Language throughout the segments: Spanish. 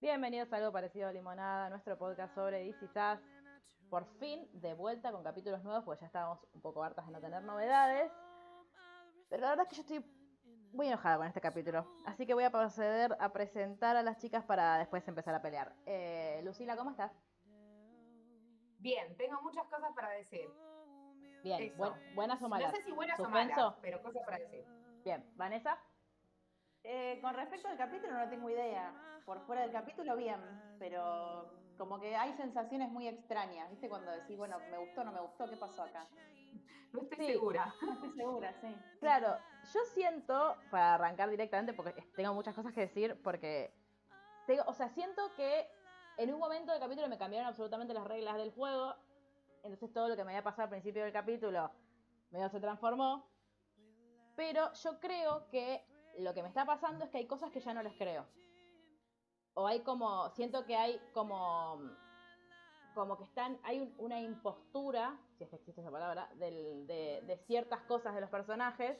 Bienvenidos a algo parecido a Limonada, nuestro podcast sobre DC Sass. Por fin, de vuelta con capítulos nuevos, porque ya estábamos un poco hartas de no tener novedades. Pero la verdad es que yo estoy muy enojada con este capítulo. Así que voy a proceder a presentar a las chicas para después empezar a pelear. Eh, Lucila, ¿cómo estás? Bien, tengo muchas cosas para decir. Bien, buen- buenas o malas. No sé si buenas o malas, pero cosas para decir. Bien, Vanessa. Eh, con respecto al capítulo no tengo idea. Por fuera del capítulo bien, pero como que hay sensaciones muy extrañas, ¿viste? Cuando decís, bueno, me gustó, no me gustó, ¿qué pasó acá? No estoy Sí. segura. No estoy segura, sí. Claro, yo siento, para arrancar directamente, porque tengo muchas cosas que decir, porque, tengo, o sea, siento que en un momento del capítulo me cambiaron absolutamente las reglas del juego, entonces todo lo que me había pasado al principio del capítulo medio se transformó, pero yo creo que lo que me está pasando es que hay cosas que ya no les creo. O hay como, siento que hay como, como que están, hay un- una impostura, si es que existe esa palabra, del- de, de ciertas cosas de los personajes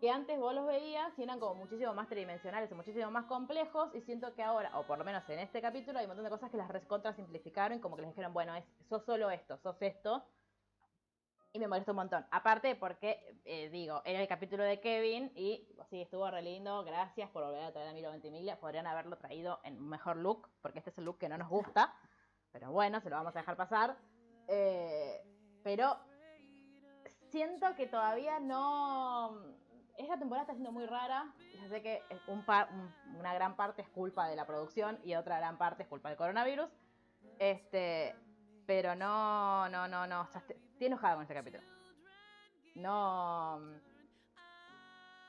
que antes vos los veías y eran como muchísimo más tridimensionales y muchísimo más complejos y siento que ahora, o por lo menos en este capítulo, hay un montón de cosas que las recontra simplificaron, como que les dijeron, bueno, sos solo esto, sos esto, y me molestó un montón. Aparte porque, eh, digo, era el capítulo de Kevin y sí, estuvo re lindo, gracias por volver a traer a Milo Ventimiglia, podrían haberlo traído en un mejor look, porque este es el look que no nos gusta, pero bueno, se lo vamos a dejar pasar. Eh, pero siento que todavía no... Esta temporada está siendo muy rara. Ya sé que una gran parte es culpa de la producción y otra gran parte es culpa del coronavirus. Este, pero no, no, no, no. estoy, estoy enojada con este capítulo. No.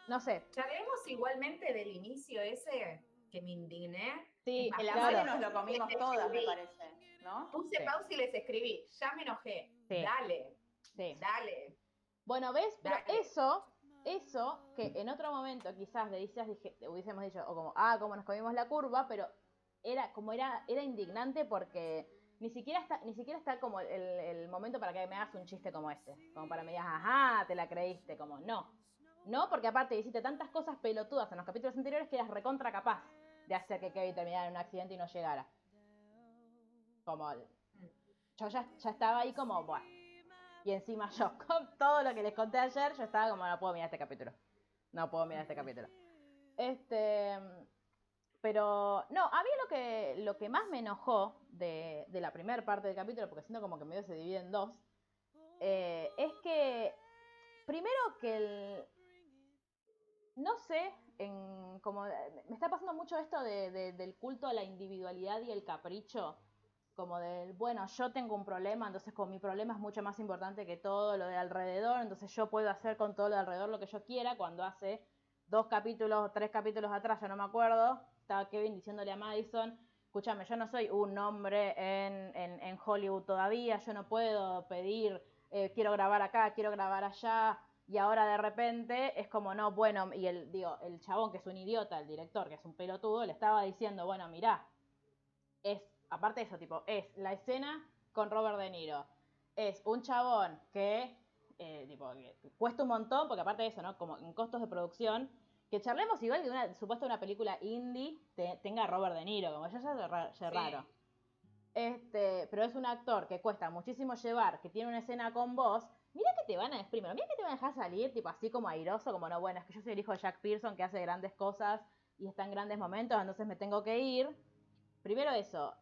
No sé. Charlemos igualmente del inicio ese que me indigné. Sí, El más, claro. nos lo comimos Este, todas, me parece, ¿no? Puse Sí. pausa y les escribí. Ya me enojé. Sí. Dale, Sí. dale. Bueno, ¿ves? Pero Dale. eso, eso, que en otro momento quizás de Dicias dije, hubiésemos dicho, o como, ah, como nos comimos la curva, pero era como era, era indignante porque ni siquiera está, ni siquiera está como el, momento para que me hagas un chiste como este. Como para que me digas, ajá, te la creíste, como no. No, porque aparte hiciste tantas cosas pelotudas en los capítulos anteriores que eras recontra capaz de hacer que Kevin terminara en un accidente y no llegara. Como yo ya, ya estaba ahí como, bueno. Y encima yo, con todo lo que les conté ayer, yo estaba como, no puedo mirar este capítulo. No puedo mirar este capítulo. Este. Pero, no, a mí lo que, lo que más me enojó de, de la primera parte del capítulo, porque siento como que medio se divide en dos, eh, es que, primero que el. No sé, en, como, me está pasando mucho esto de- de- del culto a la individualidad y el capricho como del, bueno, yo tengo un problema, entonces como mi problema es mucho más importante que todo lo de alrededor, entonces yo puedo hacer con todo lo de alrededor lo que yo quiera, cuando hace dos capítulos, tres capítulos atrás, yo no me acuerdo, estaba Kevin diciéndole a Madison, escúchame, yo no soy un hombre en, en, Hollywood todavía, yo no puedo pedir, eh, quiero grabar acá, quiero grabar allá, y ahora de repente es como, no, bueno, y el, digo, el chabón que es un idiota, el director, que es un pelotudo, le estaba diciendo, bueno, mirá, es, aparte de eso, tipo, es la escena con Robert De Niro. Es un chabón que, eh, tipo, cuesta un montón, porque aparte de eso, ¿no? Como en costos de producción, que charlemos igual que una, supuesto una película indie te- tenga a Robert De Niro, como ya es Sí. raro. Este, pero es un actor que cuesta muchísimo llevar, que tiene una escena con vos. Mira que te van a primero, mira que te van a dejar salir, tipo así como airoso, como no, bueno, es que yo soy el hijo de Jack Pearson que hace grandes cosas y está en grandes momentos, entonces me tengo que ir. Primero eso.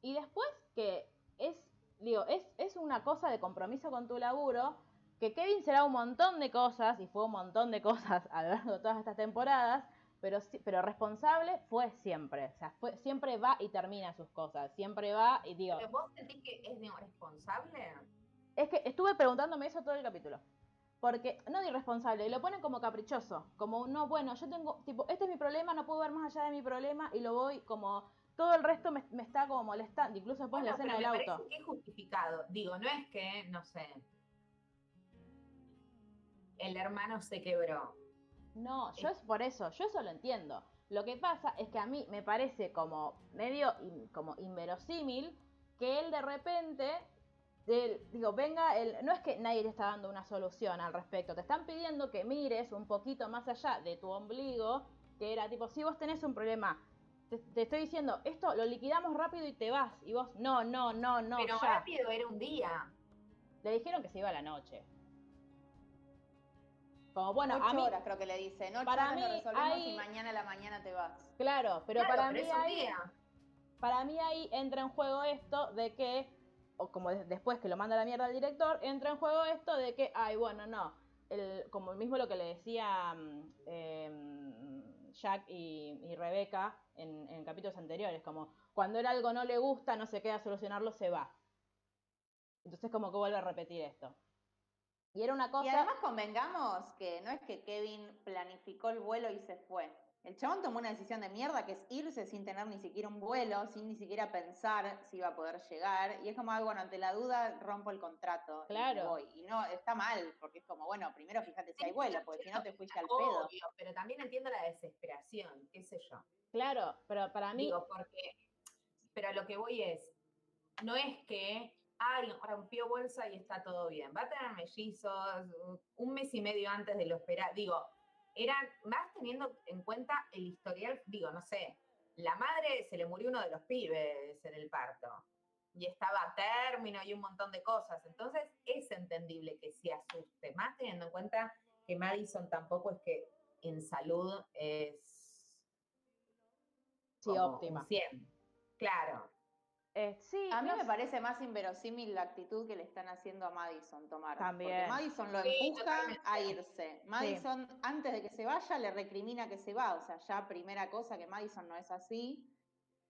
Y después que es, digo, es, es una cosa de compromiso con tu laburo, que Kevin será un montón de cosas, y fue un montón de cosas a lo largo de todas estas temporadas, pero, pero responsable fue siempre. O sea, fue, siempre va y termina sus cosas. Siempre va y digo, ¿Pero vos sentís que es responsable? es que estuve preguntándome eso todo el capítulo. Porque, no de irresponsable, lo ponen como caprichoso. Como, no, bueno, yo tengo, tipo, este es mi problema, no puedo ver más allá de mi problema y lo voy como, todo el resto me, me está como molestando, incluso después de la Bueno, escena del me auto. parece que es justificado. Digo, no es que, no sé, el hermano se quebró. No, yo es por eso, yo eso lo entiendo. Lo que pasa es que a mí me parece como medio in- como inverosímil que él de repente del- digo, venga, el, no es que nadie te está dando una solución al respecto, te están pidiendo que mires un poquito más allá de tu ombligo, que era tipo, si vos tenés un problema, te, te estoy diciendo, esto lo liquidamos rápido y te vas, y vos, no, no, no, no, Pero ya. rápido era un día. Le dijeron que se iba a la noche. Como, bueno, Ocho a mí, horas creo que le dice. En ocho para horas mí lo resolvemos hay- y mañana a la mañana te vas. claro, pero Claro, para pero mí ahí, día. para mí ahí entra en juego esto de que, o como de- después que lo manda a la mierda el director, entra en juego esto de que, ay, bueno, no, el, como mismo lo que le decía mm, em, Jack y, y Rebeca en, en capítulos anteriores, como cuando él algo no le gusta, no se queda a solucionarlo, se va. Entonces como que vuelve a repetir esto. Y era una cosa... Y además convengamos que no es que Kevin planificó el vuelo y se fue. El chabón tomó una decisión de mierda que es irse sin tener ni siquiera un vuelo, sin ni siquiera pensar si iba a poder llegar. Y es como, ah, bueno, ante la duda rompo el contrato y Claro. voy. Y no, está mal, porque es como, bueno, primero fíjate si hay vuelo, porque si no te fuiste al pedo. Obvio, pero también entiendo la desesperación, qué sé yo. Claro, pero para mí... Digo, porque, pero a lo que voy es, no es que, ay, rompió bolsa y está todo bien. Va a tener mellizos un mes y medio antes de lo esperado. Digo, eran, más teniendo en cuenta el historial, digo, no sé, la madre se le murió uno de los pibes en el parto y estaba a término y un montón de cosas. Entonces es entendible que se asuste, más teniendo en cuenta que Madison tampoco es que en salud es Sí, óptima. 100. Claro. Eh, sí, A mí no me sé. parece más inverosímil la actitud que le están haciendo a Madison tomar. También. Porque Madison lo Sí, empuja a irse. Madison, antes de que se vaya, le recrimina que se va. O sea, ya primera cosa que Madison no es así.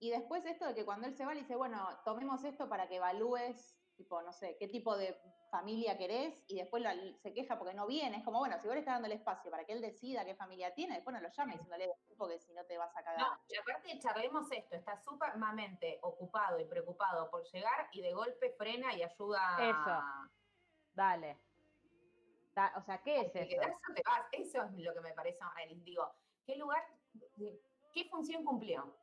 Y después esto de que cuando él se va, le dice, bueno, tomemos esto para que evalúes, tipo, no sé, qué tipo de familia querés, y después la- se queja porque no viene. Es como, bueno, si vos le estás dando el espacio para que él decida qué familia tiene, después no lo llame diciéndole, porque si no te vas a cagar. No, y aparte charlemos esto, está sumamente ocupado y preocupado por llegar y de golpe frena y ayuda Eso. Dale. Da- o sea, ¿qué es eso? quedás o te vas. Eso es lo que me parece. Digo, ¿qué lugar, qué función cumplió?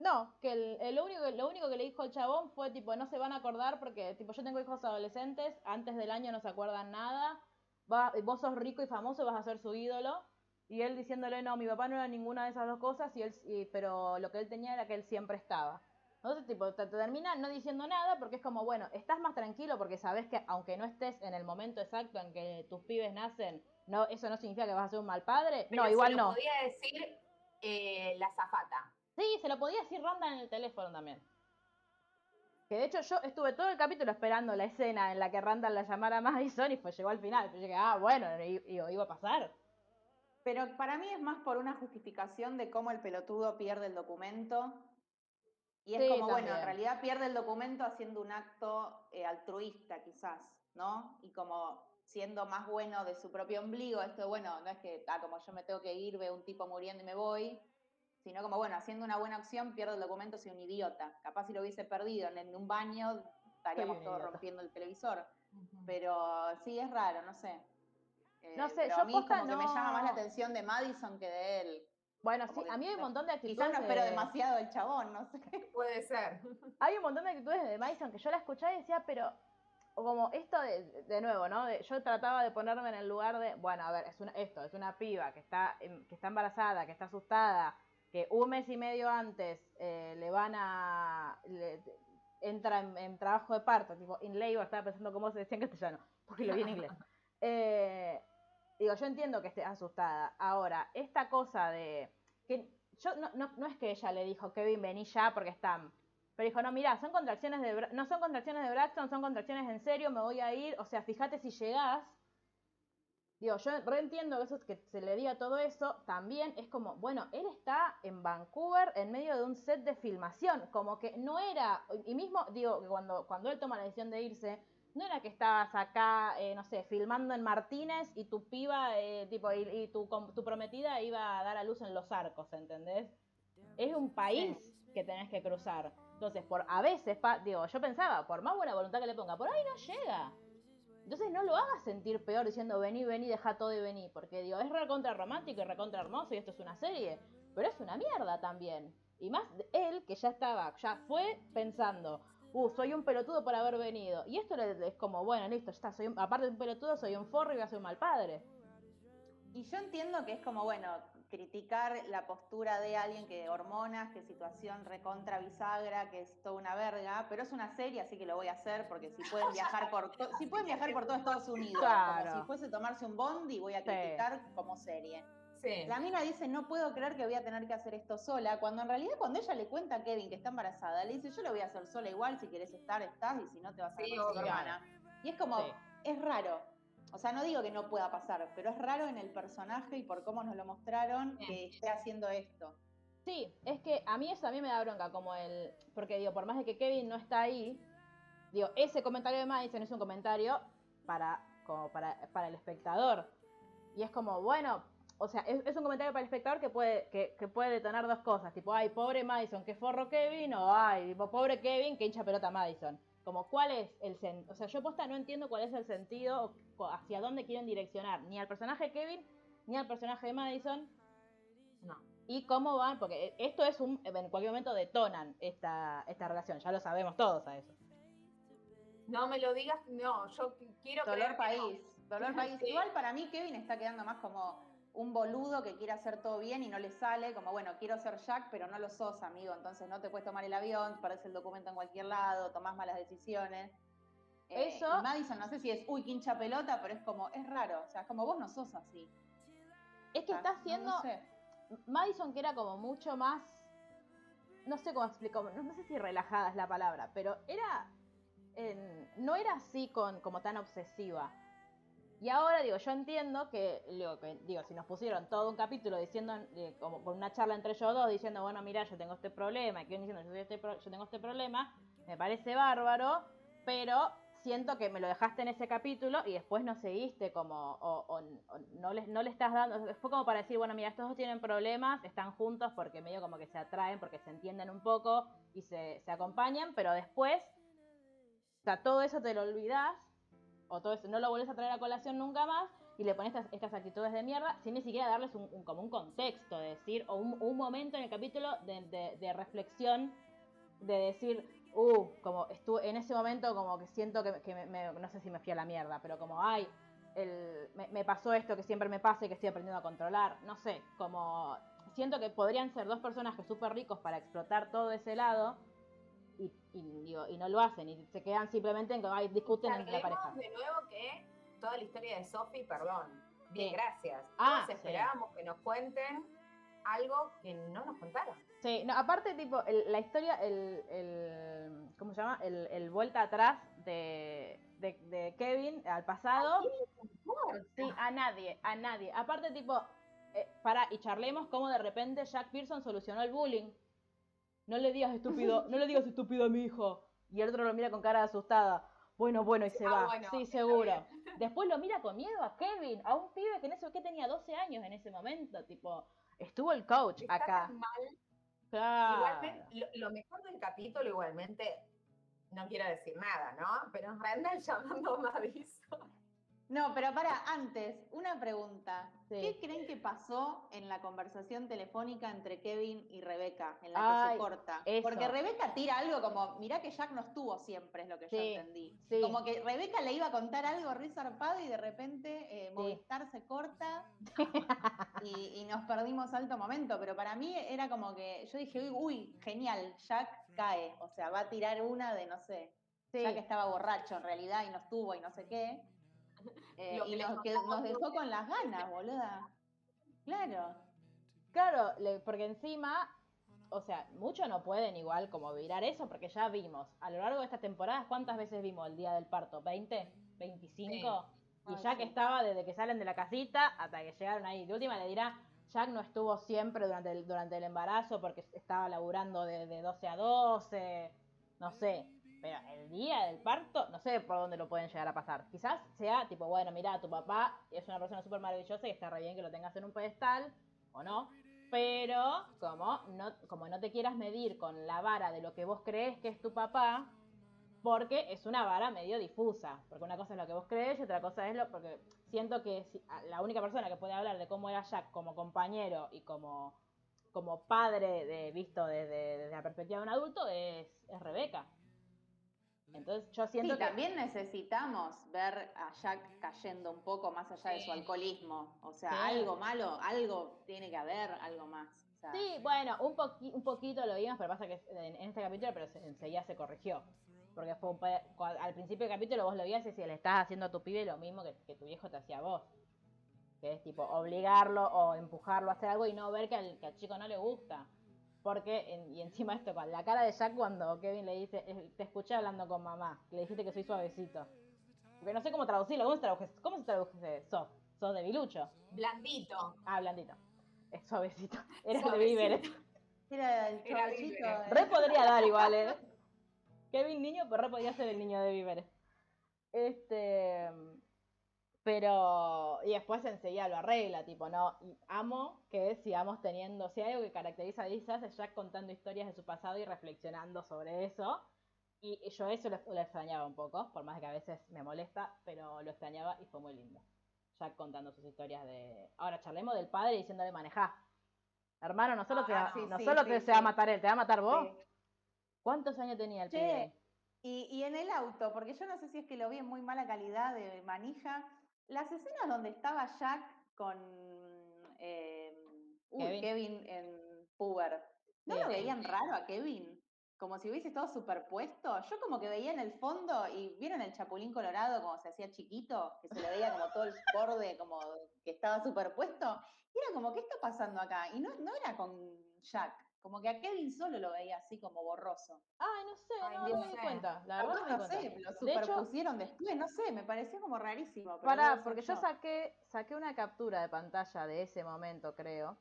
No, que el, el único, lo único que le dijo el chabón fue tipo, no se van a acordar porque tipo yo tengo hijos adolescentes, antes del año no se acuerdan nada, va, vos sos rico y famoso, vas a ser su ídolo. Y él diciéndole, no, mi papá no era ninguna de esas dos cosas, y él, y- pero lo que él tenía era que él siempre estaba. Entonces, tipo, te, te termina no diciendo nada porque es como, bueno, estás más tranquilo porque sabes que aunque no estés en el momento exacto en que tus pibes nacen, no, eso no significa que vas a ser un mal padre. Pero no, se igual lo no. podía decir eh, la zafata. Sí, se lo podía decir Ronda en el teléfono también. Que de hecho yo estuve todo el capítulo esperando la escena en la que Randall la llamara a Madison y pues llegó al final. Yo dije, ah, bueno, iba a pasar. Pero para mí es más por una justificación de cómo el pelotudo pierde el documento. Y es Sí, como, bueno, en realidad pierde el documento haciendo un acto eh, altruista, quizás, ¿no? Y como siendo más bueno de su propio ombligo, esto, bueno, no es que, ah, como yo me tengo que ir, veo un tipo muriendo y me voy, sino como, bueno, haciendo una buena acción, pierde el documento, soy un idiota. Capaz si lo hubiese perdido en, un baño, estaríamos todos idiota. rompiendo el televisor. Pero sí, es raro, no sé. Eh, No sé, pero yo a mí posta como que me llama más la no- atención de Madison que de él. Bueno, Como sí, que a mí hay un no- montón de actitudes. Quizás no espero de- demasiado del chabón, no sé. Puede ser. Hay un montón de actitudes de Madison que yo la escuchaba y decía, pero. O como esto de, de nuevo, ¿no? De- yo trataba de ponerme en el lugar de, bueno, a ver, es una, esto, es una piba que está, em, que está embarazada, que está asustada, que un mes y medio antes eh, le van a. le- entra en, en trabajo de parto, tipo in labor, estaba pensando cómo se decía en castellano, porque lo vi en inglés. Eh, digo, yo entiendo que esté asustada. Ahora, esta cosa de. que yo no, no, no es que ella le dijo, Kevin, vení ya porque están. Pero dijo, no, mira, son contracciones de no son contracciones de Braxton, son contracciones en serio, me voy a ir. O sea, fíjate si llegás. Digo, yo reentiendo que, eso, que se le diga todo eso. También es como, bueno, él está en Vancouver en medio de un set de filmación. Como que no era. Y mismo, digo, que cuando, cuando él toma la decisión de irse, no era que estabas acá, eh, no sé, filmando en Martínez y tu piba, eh, tipo, y, y tu, com- tu prometida iba a dar a luz en los arcos, ¿entendés? Es un país que tenés que cruzar. Entonces, por a veces, pa- digo, yo pensaba, por más buena voluntad que le ponga, por ahí no llega. Entonces no lo hagas sentir peor diciendo vení, vení, deja todo y vení. Porque digo, es recontra romántico y recontra hermoso y esto es una serie. Pero es una mierda también. Y más él que ya estaba, ya fue pensando, uh, soy un pelotudo por haber venido. Y esto es como, bueno, listo, ya está, soy aparte de un pelotudo, soy un forro y voy a ser un mal padre. Y yo entiendo que es como, bueno, criticar la postura de alguien que hormonas, que situación recontra bisagra, que es toda una verga, pero es una serie, así que lo voy a hacer porque si pueden viajar por si pueden viajar por todo Estados Unidos, como si fuese tomarse un bondi, voy a criticar como serie. La mina dice, no puedo creer que voy a tener que hacer esto sola, cuando en realidad cuando ella le cuenta a Kevin que está embarazada, le dice, yo lo voy a hacer sola igual, si quieres estar, estás, y si no te vas a hacer con hermana. Y es como, es raro. O sea, no digo que no pueda pasar, pero es raro en el personaje y por cómo nos lo mostraron que esté haciendo esto. Sí, es que a mí eso también me da bronca, como el. Porque digo, por más de que Kevin no está ahí, digo, ese comentario de Madison es un comentario para, como para, para el espectador. Y es como, bueno, o sea, es, un comentario para el espectador que puede, que, que, puede detonar dos cosas, tipo, ay, pobre Madison, qué forro Kevin, o ay, pobre Kevin, que hincha pelota Madison. Como cuál es el sentido, o sea, yo posta no entiendo cuál es el sentido o hacia dónde quieren direccionar, ni al personaje de Kevin, ni al personaje de Madison. No. Y cómo van, porque esto es un, en cualquier momento detonan esta, esta relación, ya lo sabemos todos a eso. No me lo digas, no, yo quiero Dolor país, dolor país. Igual para mí Kevin está quedando más como un boludo que quiere hacer todo bien y no le sale, como bueno, quiero ser Jack, pero no lo sos, amigo, entonces no te puedes tomar el avión, perdés el documento en cualquier lado, tomás malas decisiones. Eh, Eso. Madison, no sé si es, uy, quincha pelota, pero es como, es raro, o sea, es como vos no sos así. Es que está haciendo. Madison, que era como mucho más. No sé cómo explico, no, sé si relajada es la palabra, pero era. no era así con, como tan obsesiva y ahora digo, yo entiendo que, digo, si nos pusieron todo un capítulo diciendo, como con una charla entre ellos dos, diciendo, bueno, mira, yo tengo este problema, y que diciendo, yo, este yo tengo este problema, me parece bárbaro, pero siento que me lo dejaste en ese capítulo y después no seguiste como, o, no, les, no le estás dando, fue como para decir, bueno, mira, estos dos tienen problemas, están juntos porque medio como que se atraen, porque se entienden un poco y se, se acompañan, pero después, o sea, todo eso te lo olvidas todo eso, no lo vuelves a traer a colación nunca más y le pones estas, actitudes de mierda sin ni siquiera darles un, como un contexto, de decir, o un, momento en el capítulo de, reflexión, de decir, uh, como estuve en ese momento como que siento que, me, no sé si me fui a la mierda, pero como, ay, el, me, pasó esto que siempre me pasa y que estoy aprendiendo a controlar, no sé, como siento que podrían ser dos personajes súper ricos para explotar todo ese lado y, y, no lo hacen y se quedan simplemente en que discuten entre la pareja. de nuevo que toda la historia de Sophie, perdón, bien, gracias. Ah, esperábamos que nos cuenten algo que no nos contaron. Sí, no, aparte, tipo, la historia, el, el, ¿cómo se llama? El, el vuelta atrás de, de, Kevin al pasado. Sí, a nadie, a nadie. Aparte, tipo, eh, para, y charlemos cómo de repente Jack Pearson solucionó el bullying no le digas estúpido, no le digas estúpido a mi hijo. Y el otro lo mira con cara asustada. Bueno, bueno, y se ah, va. sí, seguro. Después lo mira con miedo a Kevin, a un pibe que en eso que tenía 12 años en ese momento, tipo, estuvo el coach acá. Mal. Claro. Igualmente, lo, mejor del capítulo igualmente, no quiero decir nada, ¿no? Pero Randall llamando a Madison. No, pero para, antes, una pregunta. ¿Qué creen que pasó en la conversación telefónica entre Kevin y Rebeca, en la que se corta? Porque Rebeca tira algo como, mirá que Jack no estuvo siempre, es lo que yo entendí. Como que Rebeca le iba a contar algo re zarpado y de repente eh, Movistar se corta y, nos perdimos alto momento. Pero para mí era como que yo dije, uy, genial, Jack cae. O sea, va a tirar una de, no sé, Jack estaba borracho en realidad y no estuvo y no sé qué. Eh, y nos, nos dejó con las ganas, boluda. Claro. Claro, porque encima, o sea, muchos no pueden igual como virar eso, porque ya vimos, a lo largo de esta temporada, ¿cuántas veces vimos el día del parto? ¿20? ¿25? Y Jack estaba desde que salen de la casita hasta que llegaron ahí. De última le dirá, Jack no estuvo siempre durante el, durante el embarazo porque estaba laburando de, de 12 a 12, no sé. Pero el día del parto, no sé por dónde lo pueden llegar a pasar. Quizás sea tipo, bueno, mira, tu papá es una persona súper maravillosa y está re bien que lo tengas en un pedestal, o no. Pero como no, como no te quieras medir con la vara de lo que vos crees que es tu papá, porque es una vara medio difusa. Porque una cosa es lo que vos crees y otra cosa es lo. Porque siento que la única persona que puede hablar de cómo era Jack como compañero y como, como padre de, visto desde, la perspectiva de un adulto es, es Rebeca. Entonces yo siento sí, que... también necesitamos ver a Jack cayendo un poco más allá de su alcoholismo. O sea, algo malo, algo tiene que haber, algo más. sí, bueno, un, un poquito lo vimos, pero pasa que en, este capítulo, pero enseguida se corrigió. Porque fue al principio del capítulo vos lo vías y si le estás haciendo a tu pibe lo mismo que, tu viejo te hacía a vos. Que es tipo obligarlo o empujarlo a hacer algo y no ver que al, que al chico no le gusta. Porque, y encima esto, con la cara de Jack cuando Kevin le dice, te escuché hablando con mamá, le dijiste que soy suavecito. Porque no sé cómo traducirlo, ¿cómo se traduce? ¿Cómo se traduce? ¿Sos de bilucho? Blandito. Ah, blandito. Es suavecito. Era de víveres. Era el suavecito. Re podría dar igual, ¿eh? Kevin niño, pero re podría ser el niño de víveres. Este... Pero, y después enseguida lo arregla, tipo, no, amo que sigamos teniendo, si hay algo que caracteriza a Lisa es Jack contando historias de su pasado y reflexionando sobre eso. Y yo eso lo, extrañaba un poco, por más que a veces me molesta, pero lo extrañaba y fue muy lindo. Jack contando sus historias de... Ahora, charlemos del padre diciéndole manejá. Hermano, no solo, te, va, no solo te, se va a matar él, te va a matar vos. ¿Cuántos años tenía el pibe? Y, y en el auto, porque yo no sé si es que lo vi en muy mala calidad de manija, las escenas donde estaba Jack con eh, Kevin. en Puber, ¿no lo veían raro a Kevin? Como si hubiese todo superpuesto. Yo como que veía en el fondo, y vieron el Chapulín Colorado como se hacía chiquito, que se le veía como todo el borde como que estaba superpuesto. Y era como, ¿qué está pasando acá? Y no, no era con Jack. Como que a Kevin solo lo veía así como borroso. Ay, no sé, no, me di cuenta. La verdad no, no sé, lo superpusieron después, no sé, me pareció como rarísimo. Pará, porque yo saqué, saqué una captura de pantalla de ese momento, creo.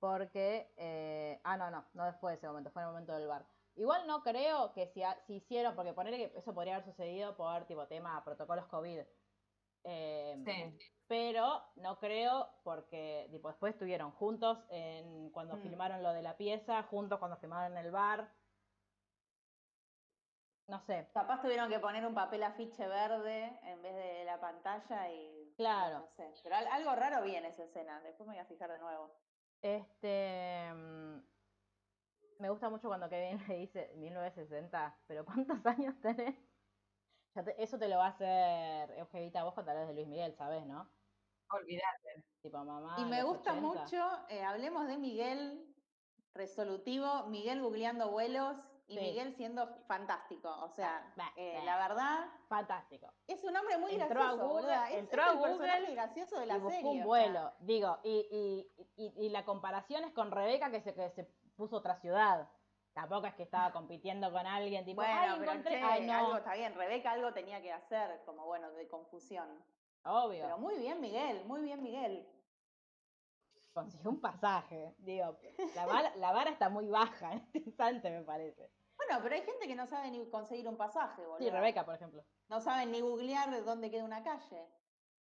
Porque, eh, ah, no, no, no después de ese momento, fue en el momento del bar. Igual no creo que si, si hicieron, porque ponerle que eso podría haber sucedido por tipo tema protocolos COVID. Eh, sí pero no creo porque después estuvieron juntos en, cuando mm. filmaron lo de la pieza, juntos cuando filmaron en el bar. No sé. Capaz tuvieron que poner un papel afiche verde en vez de la pantalla y. Claro. No sé. Pero algo raro vi en esa escena. Después me voy a fijar de nuevo. Este. Mm, me gusta mucho cuando Kevin le dice 1960, pero ¿cuántos años tenés? Eso te lo va a hacer Eugevita vos cuando hablas de Luis Miguel, ¿sabes, no? Olvídate. Tipo mamá. Y me gusta mucho, eh, hablemos de Miguel resolutivo, Miguel googleando vuelos y Miguel siendo fantástico. O sea, eh, la verdad. Fantástico. Es un hombre muy entró gracioso. A Google, entró a Google gracioso de la y buscó un vuelo. Digo, y, y, y, la comparación es con Rebeca que se, que se puso otra ciudad. Tampoco es que estaba compitiendo con alguien, tipo, bueno, ay, encontré. Ay, no. algo está bien, Rebeca algo tenía que hacer, como bueno, de confusión. Obvio. Pero muy bien, Miguel, muy bien, Miguel. Consiguió un pasaje. Digo, la vara, la vara está muy baja en este instante, me parece. Bueno, pero hay gente que no sabe ni conseguir un pasaje, boludo. Sí, Rebeca, por ejemplo. No saben ni googlear de dónde queda una calle.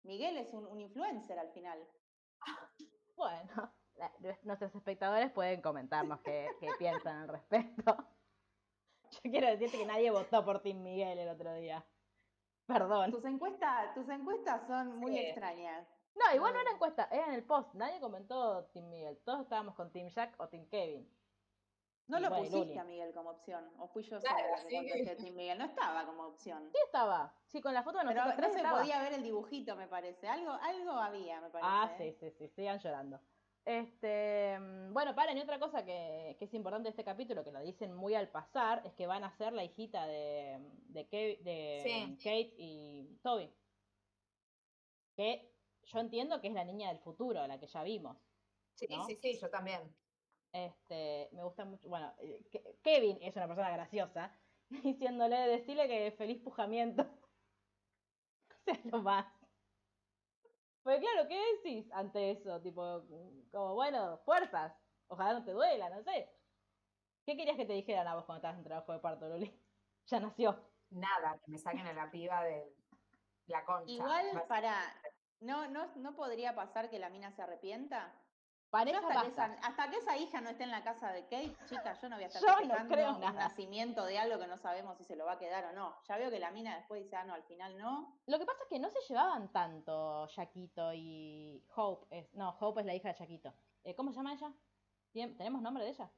Miguel es un, influencer al final. Bueno, nuestros espectadores pueden comentarnos qué, qué piensan al respecto. Yo quiero decirte que nadie votó por Tim Miguel el otro día. Perdón. Tus encuestas, tus encuestas son muy extrañas. No, igual no era encuesta, era en el post. Nadie comentó Team Miguel. Todos estábamos con Team Jack o Team Kevin. No lo pusiste a Miguel como opción. O fui yo sola la que contesté Team Miguel. No estaba como opción. Sí estaba. Sí, con la foto de nosotros Pero no se podía ver el dibujito, me parece. Algo, algo había, me parece. Ah, sí, sí, sí. Sigan llorando. Este, mm, bueno, paren, y otra cosa que, es importante de este capítulo, que lo dicen muy al pasar, es que van a ser la hijita de, de, Kate y Toby. Que yo entiendo que es la niña del futuro, la que ya vimos. Sí, sí, sí, yo también. Este, me gusta mucho. Bueno, eh, Kevin es una persona graciosa, diciéndole, decirle que feliz pujamiento. o sea, lo más. Pues claro, ¿qué decís ante eso? Tipo, como, bueno, fuerzas. Ojalá no te duela, no sé. ¿Qué querías que te dijeran a vos cuando estabas en trabajo de parto, Loli? Ya nació. Nada, que me saquen a la piba de la concha. Igual, para, ¿no, no, ¿no podría pasar que la mina se arrepienta? Hasta, que esa, hija no esté en la casa de Kate, chica, yo no voy a estar yo un nacimiento de algo que no sabemos si se lo va a quedar o no. Ya veo que la mina después dice, ah, no, al final no. Lo que pasa es que no se llevaban tanto Jaquito y Hope. Es, no, Hope es la hija de Jaquito. Eh, ¿Cómo se llama ella? ¿Tenemos nombre de ella?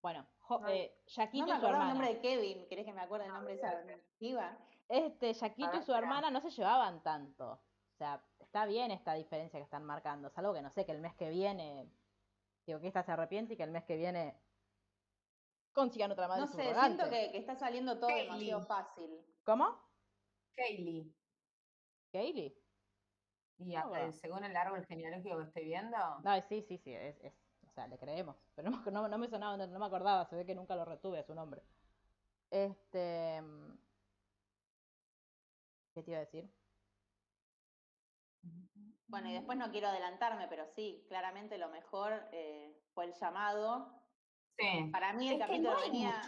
Bueno, eh, Yaquito no y su hermana. el nombre de Kevin, ¿querés que me acuerde el nombre de esa piba? Este, Yaquito y su hermana no se llevaban tanto. O sea, está bien esta diferencia que están marcando. Es algo que no sé, que el mes que viene, digo, que esta se arrepiente y que el mes que viene consigan otra madre No sé, siento que, está saliendo todo demasiado fácil. ¿Cómo? Kaylee. ¿Kaylee? Y según el árbol genealógico que estoy viendo. No, sí, sí, sí, es, o sea, le creemos. Pero no, no, me sonaba, no, me acordaba, se ve que nunca lo retuve a su nombre. Este. ¿Qué te iba a decir? Bueno, y después no quiero adelantarme, pero sí, claramente lo mejor eh, fue el llamado. Sí. Para mí el capítulo venía.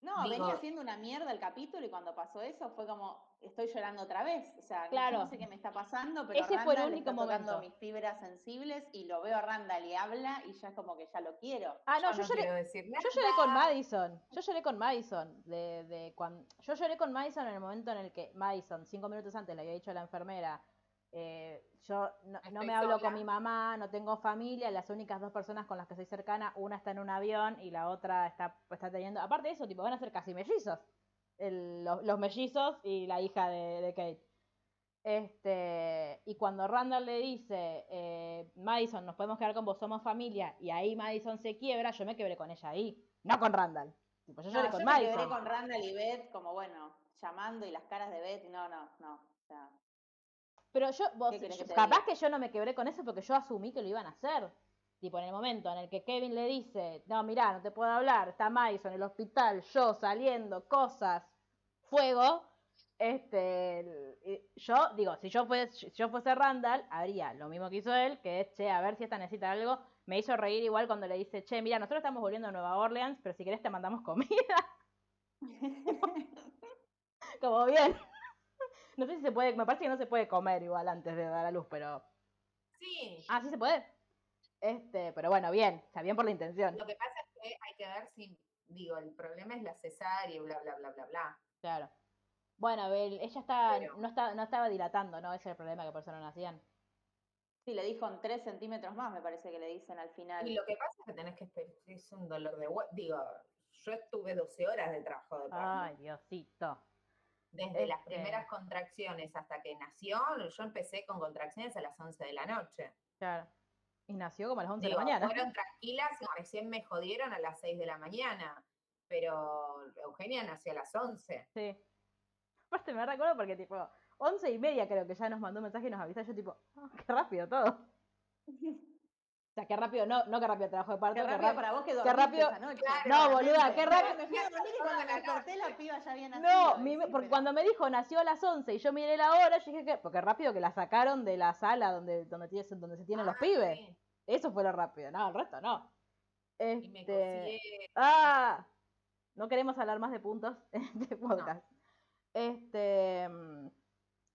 No, venía siendo una mierda el capítulo y cuando pasó eso fue como, estoy llorando otra vez. O sea, no sé qué me está pasando, pero Ese fue el único está tocando mis fibras sensibles y lo veo a Randall y habla y ya es como que ya lo quiero. Ah, no, yo, lloré, yo lloré con Madison. Yo lloré con Madison. De, de cuando, yo lloré con Madison en el momento en el que Madison, cinco minutos antes, le había dicho a la enfermera, eh, yo no, me hablo con mi mamá, no tengo familia, las únicas dos personas con las que soy cercana, una está en un avión y la otra está, está teniendo. Aparte de eso, tipo, van a ser casi mellizos. los, mellizos y la hija de, Kate. Este, y cuando Randall le dice, eh, Madison, nos podemos quedar con vos, somos familia, y ahí Madison se quiebra, yo me quebré con ella ahí, no con Randall. Tipo, yo lloré con yo me quebré con Randall y Beth, como bueno, llamando y las caras de Beth, no, no, no. O sea, pero yo, vos, capaz que yo no me quebré con eso porque yo asumí que lo iban a hacer. Tipo, en el momento en el que Kevin le dice, no, mirá, no te puedo hablar, está Madison en el hospital, yo saliendo, cosas, fuego, este, yo digo, si yo, fuese, si yo fuese Randall, haría lo mismo que hizo él, que es, che, a ver si esta necesita algo. Me hizo reír igual cuando le dice, che, mira, nosotros estamos volviendo a Nueva Orleans, pero si querés te mandamos comida. Como bien. No sé si se puede, me parece que no se puede comer igual antes de dar a luz, pero. Sí. Ah, sí se puede. Este, pero bueno, bien, está bien por la intención. Lo que pasa es que hay que ver si, digo, el problema es la cesárea y bla, bla, bla, bla, bla. Claro. Bueno, ella está, no, está, no estaba dilatando, ¿no? Ese es el problema que por eso no nacían. Sí, le dijo en tres centímetros más, me parece que le dicen al final. Y lo que pasa es que tenés que esperar, es un dolor de huevo. Digo, yo estuve 12 horas de trabajo de parto. Ay, Diosito desde las este primeras contracciones hasta que nació, yo empecé con contracciones a las 11 de la noche. Claro. Y nació como a las 11 de la mañana. Fueron tranquilas y recién me jodieron a las 6 de la mañana. Pero Eugenia nació a las 11. Sí. Aparte me recuerdo porque tipo, 11 y media creo que ya nos mandó un mensaje y nos avisó. Yo tipo, oh, qué rápido todo. O sea, qué rápido, no, no qué rápido trabajo de parto. Qué rápido para vos que qué rápido, esa noche. no, boluda, qué rápido. Me fui a dormir y cuando me desperté la piba ya había nacido. No, porque cuando me dijo nació a las 11 y yo miré la hora, yo dije que, porque rápido que la sacaron de la sala donde, donde, donde se tienen los ah, pibes. Eso fue lo rápido, no, el resto no. Este, ah, no queremos hablar más de puntos en este podcast. Este,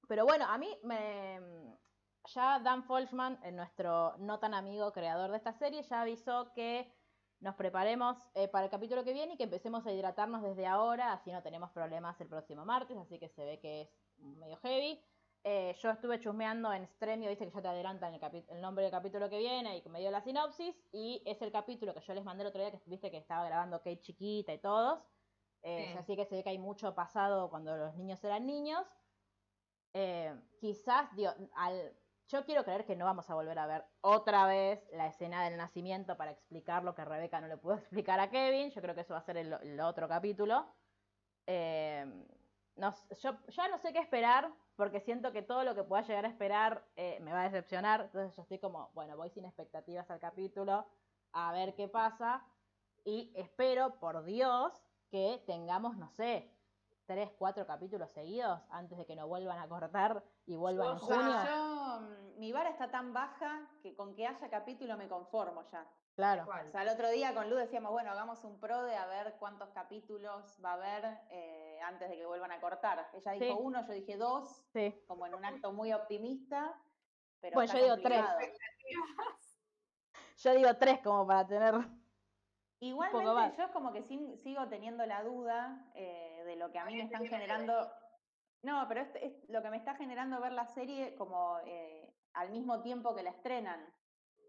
pero bueno, a mí me ya Dan Folchman, nuestro no tan amigo creador de esta serie, ya avisó que nos preparemos eh, para el capítulo que viene y que empecemos a hidratarnos desde ahora, así no tenemos problemas el próximo martes, así que se ve que es medio heavy. Eh, yo estuve chusmeando en Stremio, dice que ya te adelantan el, nombre del capítulo que viene y me dio la sinopsis, y es el capítulo que yo les mandé el otro día, que viste que estaba grabando Kate chiquita y todos, eh, así que se ve que hay mucho pasado cuando los niños eran niños. quizás, digo, al, yo quiero creer que no vamos a volver a ver otra vez la escena del nacimiento para explicar lo que Rebeca no le pudo explicar a Kevin. Yo creo que eso va a ser el, otro capítulo. Eh, yo ya no sé qué esperar, porque siento que todo lo que pueda llegar a esperar eh, me va a decepcionar. Entonces yo estoy como, bueno, voy sin expectativas al capítulo, a ver qué pasa. Y espero, por Dios, que tengamos, no sé, tres, cuatro capítulos seguidos antes de que nos vuelvan a cortar y vuelvan en junio. Yo, mm, mi vara está tan baja que con que haya capítulo me conformo ya. Claro. O sea, el otro día con Lu decíamos, bueno, hagamos un pro de a ver cuántos capítulos va a haber eh, antes de que vuelvan a cortar. Ella dijo uno, yo dije dos, sí. como en un acto muy optimista. Pero bueno, yo digo tres. Yo digo tres como para tener Igualmente yo es como que sigo teniendo la duda eh, de lo que a mí me están generando. No, pero es, lo que me está generando ver la serie como eh, al mismo tiempo que la estrenan.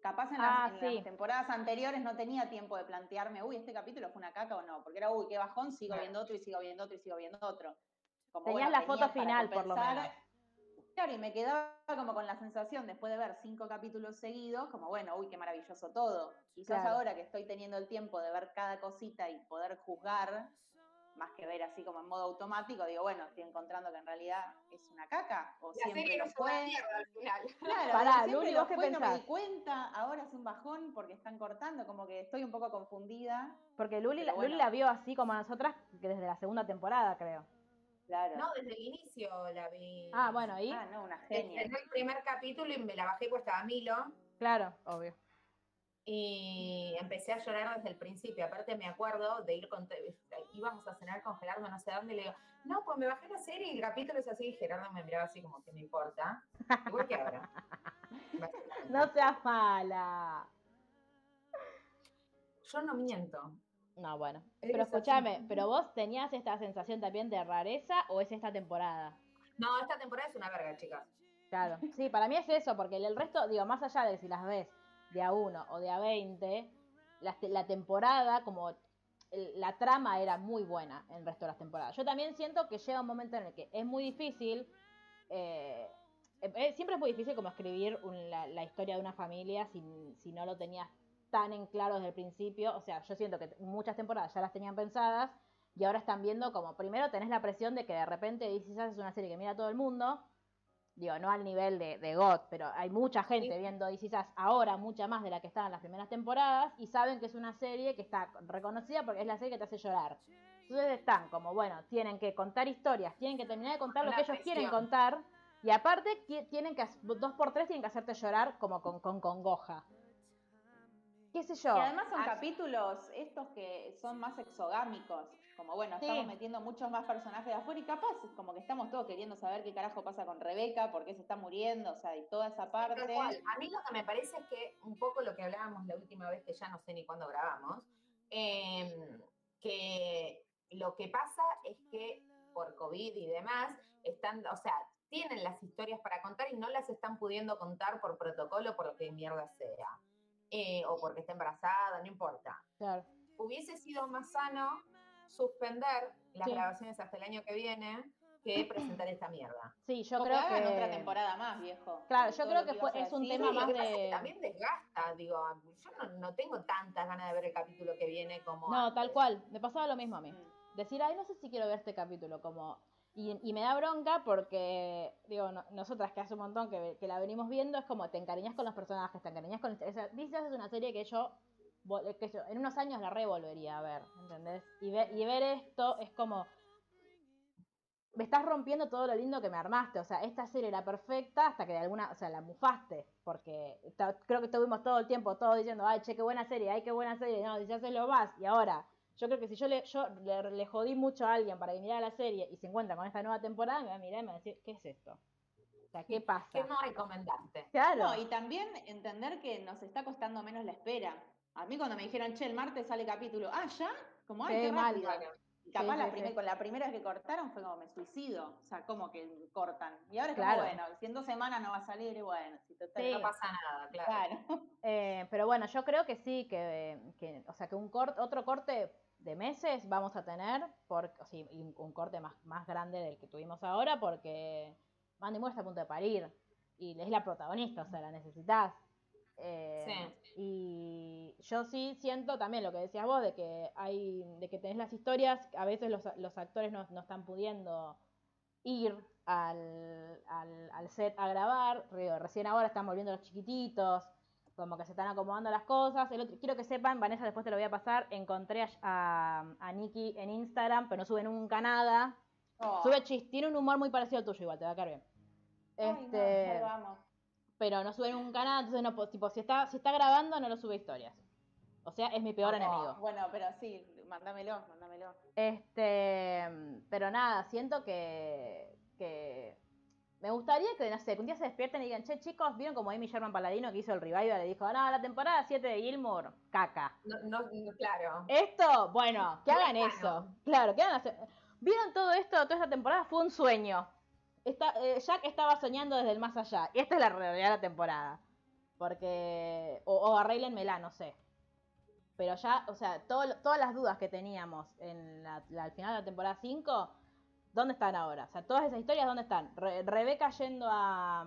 Capaz en, las, ah, temporadas anteriores no tenía tiempo de plantearme, uy, este capítulo fue una caca o no, porque era, uy, qué bajón, sigo viendo otro y sigo viendo otro y sigo viendo otro. Tenías la foto final, por lo menos. Claro, y me quedaba como con la sensación, después de ver cinco capítulos seguidos, como bueno, uy, qué maravilloso todo. Quizás ahora que estoy teniendo el tiempo de ver cada cosita y poder juzgar, más que ver así como en modo automático, digo, bueno, estoy encontrando que en realidad es una caca, o siempre lo fue. al final. Claro, Pará, lo único que fue, no me di cuenta, ahora es un bajón porque están cortando, como que estoy un poco confundida. Porque Luli, la, Luli la vio así como a nosotras desde la segunda temporada, creo. Claro. No, desde el inicio la vi. Ah, bueno, ahí. Ah, no, una genia. En el primer capítulo y me la bajé pues estaba Milo. Claro, obvio. Y empecé a llorar desde el principio. Aparte me acuerdo de ir con, íbamos a cenar con Gerardo no sé dónde, y le digo, no, pues me bajé la serie y el capítulo es así, y Gerardo me miraba así como que me importa. Igual que ahora. no seas mala. Yo no miento. No, bueno. Pero escúchame, ¿pero vos tenías esta sensación también de rareza o es esta temporada? No, esta temporada es una verga, chicas. Claro, sí, para mí es eso, porque el resto, digo, más allá de si las ves de a uno o de a 20, la, temporada, como la trama era muy buena en el resto de las temporadas. Yo también siento que llega un momento en el que es muy difícil, eh, eh, siempre es muy difícil como escribir la, historia de una familia si, si no lo tenías tan en claro desde el principio. O sea, yo siento que muchas temporadas ya las tenían pensadas y ahora están viendo como, primero tenés la presión de que de repente dices, es una serie que mira todo el mundo digo, no al nivel de, de God, pero hay mucha gente viendo DC ahora, mucha más de la que estaba en las primeras temporadas, y saben que es una serie que está reconocida porque es la serie que te hace llorar. Entonces están como, bueno, tienen que contar historias, tienen que terminar de contar lo que ellos quieren contar, y aparte tienen que, dos por tres tienen que hacerte llorar como con, con congoja. Qué sé yo. Y además son capítulos estos que son más exogámicos, como bueno, estamos metiendo muchos más personajes de afuera y capaz como que estamos todos queriendo saber qué carajo pasa con Rebeca, por qué se está muriendo, o sea, y toda esa parte. A mí lo que me parece es que un poco lo que hablábamos la última vez, que ya no sé ni cuándo grabamos, em, que lo que pasa es que por COVID y demás, están, o sea, tienen las historias para contar y no las están pudiendo contar por protocolo, por lo que mierda sea. Eh, o porque está embarazada, no importa. Claro. Hubiese sido más sano suspender las grabaciones hasta el año que viene que presentar esta mierda. Sí, yo creo que otra temporada más, viejo. Claro, yo creo que, fue, es un tema más de también desgasta, digo, yo no, tengo tantas ganas de ver el capítulo que viene como No, tal cual, me pasaba lo mismo a mí. Mm. Decir, "Ay, no sé si quiero ver este capítulo", como y, me da bronca porque, digo, nosotras que hace un montón que, la venimos viendo, es como te encariñas con los personajes, te encariñas con... Esa, es una serie que yo, que yo en unos años la revolvería a ver, ¿entendés? Y, y ver esto es como... Me estás rompiendo todo lo lindo que me armaste. O sea, esta serie era perfecta hasta que de alguna, o sea, la mufaste. Porque creo que estuvimos todo el tiempo todos diciendo, ay, che, qué buena serie, ay, qué buena serie. No, ya se lo vas. Y ahora, yo creo que si yo le, yo le, jodí mucho a alguien para que mirara la serie y se encuentra con esta nueva temporada, me va a mirar y me va a decir, ¿qué es esto? O sea, ¿qué pasa? ¿Qué no recomendarte? Claro. No, y también entender que nos está costando menos la espera. A mí cuando me dijeron, che, el martes sale capítulo, ah, ¿ya? Como, ay, qué, rápido. Y capaz la con la primera que cortaron fue como me suicido. O sea, como que cortan. Y ahora es como, bueno, si en dos semanas no va a salir, y bueno, si te no pasa nada, claro. Eh, pero bueno, yo creo que sí, que, que o sea, que un corte, otro corte de meses vamos a tener, por, sí, un corte más, más grande del que tuvimos ahora, porque Mandy Moore está a punto de parir y es la protagonista, o sea, la necesitas. Eh, y yo sí siento también lo que decías vos, de que hay, de que tenés las historias, a veces los, los actores no, no, están pudiendo ir al, al, al set a grabar, recién ahora están volviendo los chiquititos, como que se están acomodando las cosas. El otro, quiero que sepan, Vanessa, después te lo voy a pasar, encontré a, a Nikki en Instagram, pero no sube nunca nada. Oh. Sube chis, tiene un humor muy parecido al tuyo igual, te va a caer bien. Este, pero no sube nunca nada, entonces no, tipo, si está, si está grabando no lo sube historias. O sea, es mi peor enemigo. Bueno, pero sí, mándamelo, mándamelo. Este, pero nada, siento que, que me gustaría que, no sé, que un día se despierten y digan, che, chicos, ¿vieron como Amy Sherman Paladino que hizo el revival? Le dijo, no, la temporada 7 de Gilmore, caca. No, no, claro. Esto, bueno, que hagan eso. Claro, que hagan ¿Vieron todo esto? Toda esta temporada fue un sueño. Está, eh, Jack estaba soñando desde el más allá. Y esta es la realidad de la temporada. Porque. O, arreglenmela, no sé. Pero ya, o sea, todas las dudas que teníamos en la, al final de la temporada 5, ¿dónde están ahora? O sea, todas esas historias, ¿dónde están? Rebeca yendo a,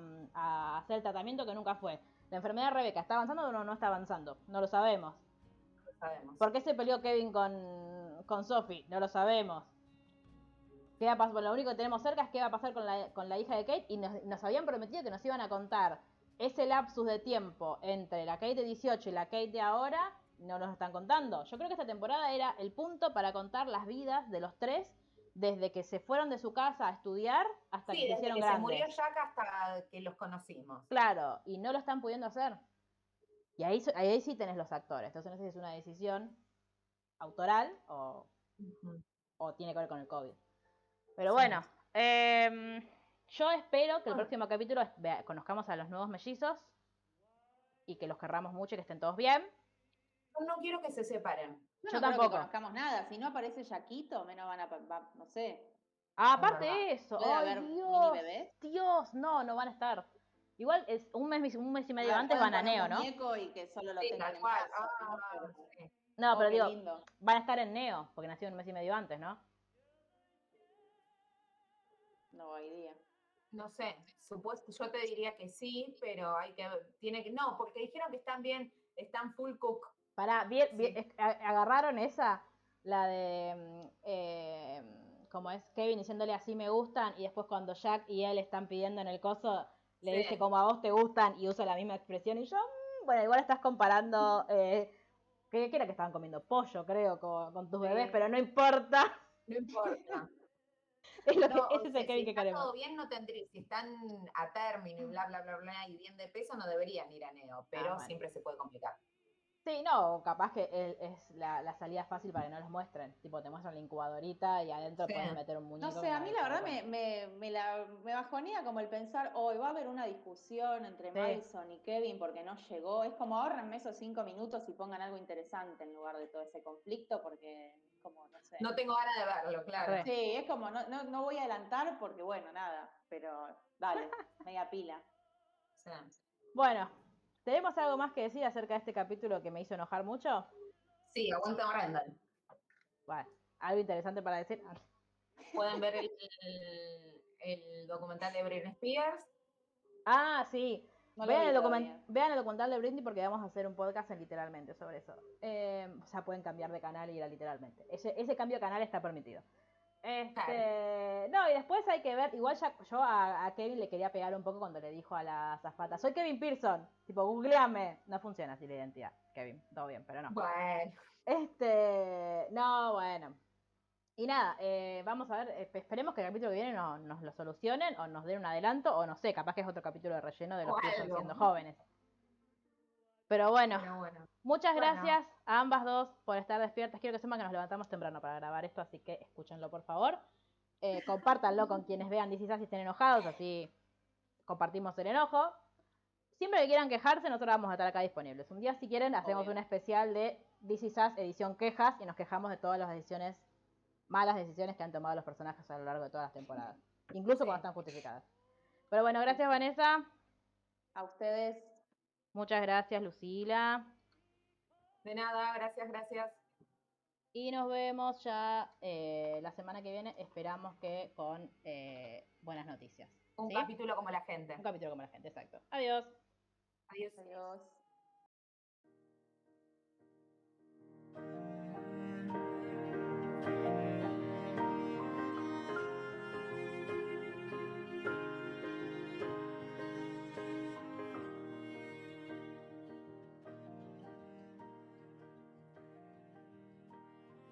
hacer el tratamiento que nunca fue. ¿La enfermedad de Rebeca está avanzando o no, no está avanzando? No lo sabemos. No lo sabemos. ¿Por qué se peleó Kevin con, con Sophie? No lo sabemos. ¿Qué va a pasar? lo único que tenemos cerca es qué va a pasar con la, con la hija de Kate y nos, habían prometido que nos iban a contar ese lapsus de tiempo entre la Kate de 18 y la Kate de ahora, no nos están contando. Yo creo que esta temporada era el punto para contar las vidas de los tres desde que se fueron de su casa a estudiar hasta que se hicieron que Se murió Jack hasta que los conocimos. Claro, y no lo están pudiendo hacer. Y ahí, ahí sí tenés los actores. Entonces no sé si es una decisión autoral o, o tiene que ver con el COVID. Pero bueno, em, yo espero que el ah. próximo capítulo conozcamos a los nuevos mellizos y que los querramos mucho y que estén todos bien. no quiero que se separen. yo tampoco. No conozcamos nada. Si no aparece Yaquito, menos van a. no sé. Ah, aparte de eso. Dios, Dios, no, no van a estar. Igual es un mes, un mes y medio antes van a Neo, ¿no? Y que solo lo tengan en casa, ah, ¿no? pero oh, digo, van a estar en Neo, porque nació un mes y medio antes, ¿no? No hay día. No sé, supuesto, yo te diría que sí, pero hay que, tiene que, no, porque dijeron que están bien, están full cook. Pará, bien, agarraron esa, la de, mm, eh, como es Kevin diciéndole así me gustan, y después cuando Jack y él están pidiendo en el coso, le dice como a vos te gustan y usa la misma expresión, y yo, mm, bueno, igual estás comparando, eh, ¿qué, era que estaban comiendo? Pollo, creo, con, con tus bebés, pero no importa. No importa. Es lo que, ese es el Kevin que queremos. todo bien, no tendría, si están a término y bla, bla, bla, bla, y bien de peso, no deberían ir a Neo, pero ah, siempre se puede complicar. Sí, no, capaz que es la, la, salida fácil para que no los muestren. Tipo, te muestran la incubadorita y adentro puedes meter un muñeco. No sé, a mí la verdad me, me, me, la, me bajonea como el pensar, hoy va a haber una discusión entre Madison y Kevin porque no llegó. Es como ahorrenme esos cinco minutos y pongan algo interesante en lugar de todo ese conflicto porque como, no sé. No tengo ganas de verlo, claro. Sí, es como, no, no, no voy a adelantar porque, bueno, nada, pero dale, media pila. Bueno, ¿tenemos algo más que decir acerca de este capítulo que me hizo enojar mucho? Sí, aguanta Randall. Bueno, algo interesante para decir. Pueden ver el, el documental de Britney Spears. Ah, sí vean, el documental de Britney porque vamos a hacer un podcast en literalmente sobre eso. Eh, o sea, pueden cambiar de canal y ir a literalmente. Ese, ese cambio de canal está permitido. Este, no, y después hay que ver, igual ya yo a, Kevin le quería pegar un poco cuando le dijo a la zafata, soy Kevin Pearson, tipo, googleame. No funciona así la identidad, Kevin, todo bien, pero no. Bueno. Este, no, bueno. Y nada, eh, vamos a ver, eh, esperemos que el capítulo que viene nos lo solucionen o nos den un adelanto o no sé, capaz que es otro capítulo de relleno de los que están siendo jóvenes. Pero bueno, muchas gracias a ambas dos por estar despiertas. Quiero que sepan que nos levantamos temprano para grabar esto, así que escúchenlo por favor. Eh, compártanlo con quienes vean DC si estén enojados, así compartimos el enojo. Siempre que quieran quejarse, nosotros vamos a estar acá disponibles. Un día, si quieren, hacemos un especial de DC edición quejas y nos quejamos de todas las ediciones malas decisiones que han tomado los personajes a lo largo de todas las temporadas, incluso cuando están justificadas. Pero bueno, gracias Vanessa. A ustedes. Muchas gracias Lucila. De nada, gracias, gracias. Y nos vemos ya eh, la semana que viene, esperamos que con eh, buenas noticias. Un capítulo como la gente. Un capítulo como la gente, exacto. Adiós. Adiós. Adiós.